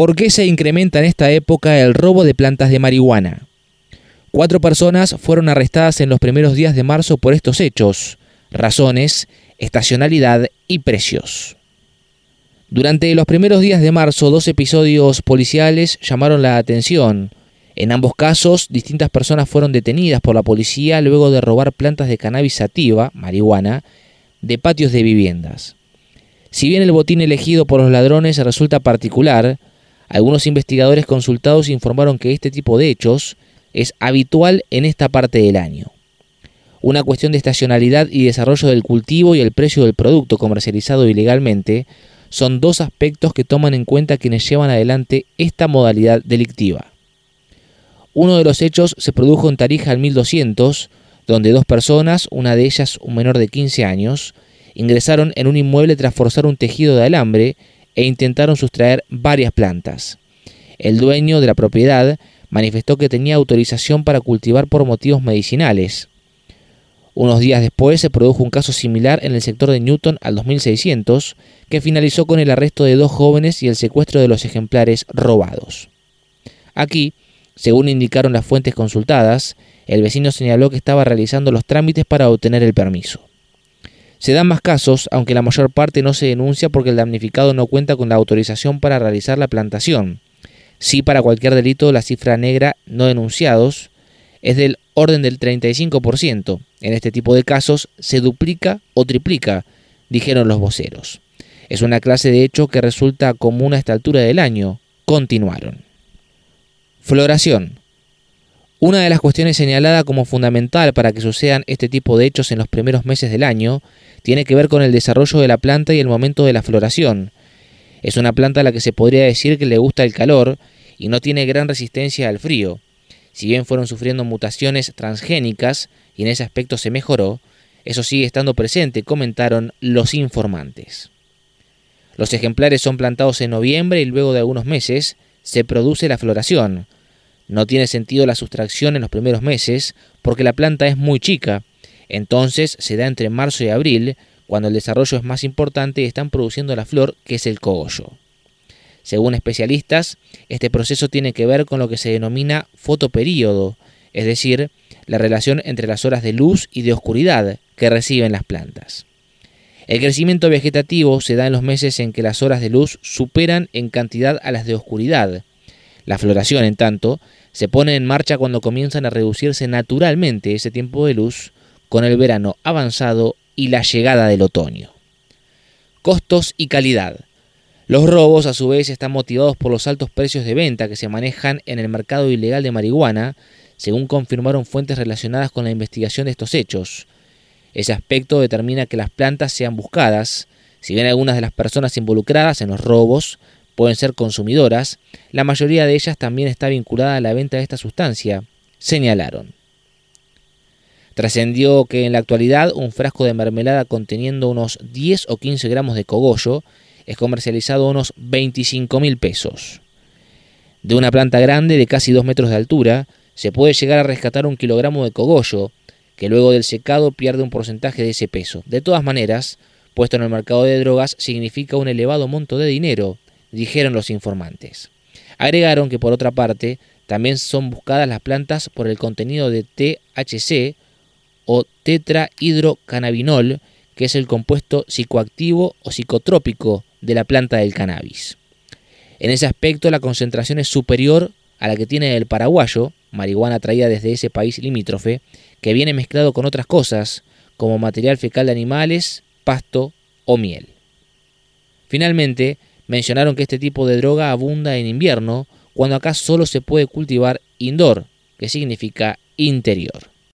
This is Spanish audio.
¿Por qué se incrementa en esta época el robo de plantas de marihuana? Cuatro personas fueron arrestadas en los primeros días de marzo por estos hechos. Razones, estacionalidad y precios. Durante los primeros días de marzo, dos episodios policiales llamaron la atención. En ambos casos, distintas personas fueron detenidas por la policía luego de robar plantas de cannabis sativa, marihuana, de patios de viviendas. Si bien el botín elegido por los ladrones resulta particular, algunos investigadores consultados informaron que este tipo de hechos es habitual en esta parte del año. Una cuestión de estacionalidad y desarrollo del cultivo y el precio del producto comercializado ilegalmente son dos aspectos que toman en cuenta quienes llevan adelante esta modalidad delictiva. Uno de los hechos se produjo en Tarija al 1200, donde dos personas, una de ellas un menor de 15 años, ingresaron en un inmueble tras forzar un tejido de alambre e intentaron sustraer varias plantas. El dueño de la propiedad manifestó que tenía autorización para cultivar por motivos medicinales. Unos días después se produjo un caso similar en el sector de Newton al 2600, que finalizó con el arresto de dos jóvenes y el secuestro de los ejemplares robados. Aquí, según indicaron las fuentes consultadas, el vecino señaló que estaba realizando los trámites para obtener el permiso. Se dan más casos, aunque la mayor parte no se denuncia porque el damnificado no cuenta con la autorización para realizar la plantación. Sí, para cualquier delito, la cifra negra no denunciados es del orden del 35%. En este tipo de casos se duplica o triplica, dijeron los voceros. Es una clase de hecho que resulta común a esta altura del año. Continuaron. Floración. Una de las cuestiones señalada como fundamental para que sucedan este tipo de hechos en los primeros meses del año tiene que ver con el desarrollo de la planta y el momento de la floración. Es una planta a la que se podría decir que le gusta el calor y no tiene gran resistencia al frío. Si bien fueron sufriendo mutaciones transgénicas y en ese aspecto se mejoró, eso sigue estando presente, comentaron los informantes. Los ejemplares son plantados en noviembre y luego de algunos meses se produce la floración. No tiene sentido la sustracción en los primeros meses porque la planta es muy chica. Entonces se da entre marzo y abril, cuando el desarrollo es más importante y están produciendo la flor, que es el cogollo. Según especialistas, este proceso tiene que ver con lo que se denomina fotoperíodo, es decir, la relación entre las horas de luz y de oscuridad que reciben las plantas. El crecimiento vegetativo se da en los meses en que las horas de luz superan en cantidad a las de oscuridad. La floración, en tanto, se pone en marcha cuando comienzan a reducirse naturalmente ese tiempo de luz con el verano avanzado y la llegada del otoño. Costos y calidad. Los robos a su vez están motivados por los altos precios de venta que se manejan en el mercado ilegal de marihuana, según confirmaron fuentes relacionadas con la investigación de estos hechos. Ese aspecto determina que las plantas sean buscadas, si bien algunas de las personas involucradas en los robos pueden ser consumidoras, la mayoría de ellas también está vinculada a la venta de esta sustancia, señalaron. Trascendió que en la actualidad un frasco de mermelada conteniendo unos 10 o 15 gramos de cogollo es comercializado a unos 25 mil pesos. De una planta grande de casi 2 metros de altura, se puede llegar a rescatar un kilogramo de cogollo, que luego del secado pierde un porcentaje de ese peso. De todas maneras, puesto en el mercado de drogas significa un elevado monto de dinero, dijeron los informantes. Agregaron que por otra parte también son buscadas las plantas por el contenido de THC o tetrahidrocannabinol, que es el compuesto psicoactivo o psicotrópico de la planta del cannabis. En ese aspecto la concentración es superior a la que tiene el paraguayo, marihuana traída desde ese país limítrofe, que viene mezclado con otras cosas, como material fecal de animales, pasto o miel. Finalmente, Mencionaron que este tipo de droga abunda en invierno, cuando acá solo se puede cultivar indoor, que significa interior.